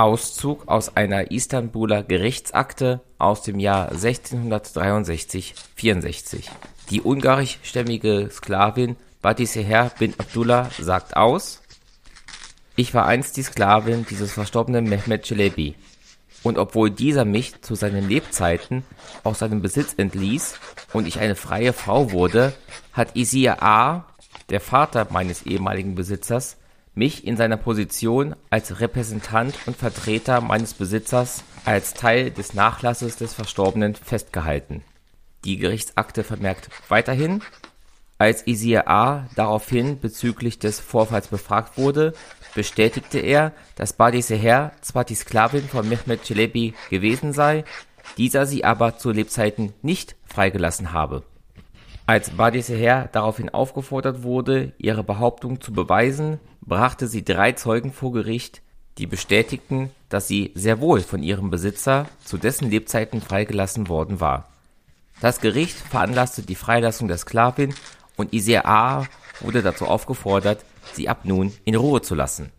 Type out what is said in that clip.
Auszug aus einer Istanbuler Gerichtsakte aus dem Jahr 1663-64. Die ungarischstämmige Sklavin Badiseher bin Abdullah sagt aus: Ich war einst die Sklavin dieses verstorbenen Mehmed Çelebi. Und obwohl dieser mich zu seinen Lebzeiten aus seinem Besitz entließ und ich eine freie Frau wurde, hat Isir A., der Vater meines ehemaligen Besitzers, mich in seiner Position als Repräsentant und Vertreter meines Besitzers als Teil des Nachlasses des Verstorbenen festgehalten. Die Gerichtsakte vermerkt weiterhin, als Isir A. daraufhin bezüglich des Vorfalls befragt wurde, bestätigte er, dass Badi Seher zwar die Sklavin von Mehmet Çelebi gewesen sei, dieser sie aber zu Lebzeiten nicht freigelassen habe. Als Badis Seher daraufhin aufgefordert wurde, ihre Behauptung zu beweisen, brachte sie drei Zeugen vor Gericht, die bestätigten, dass sie sehr wohl von ihrem Besitzer zu dessen Lebzeiten freigelassen worden war. Das Gericht veranlasste die Freilassung der Sklavin und Isaiah A. wurde dazu aufgefordert, sie ab nun in Ruhe zu lassen.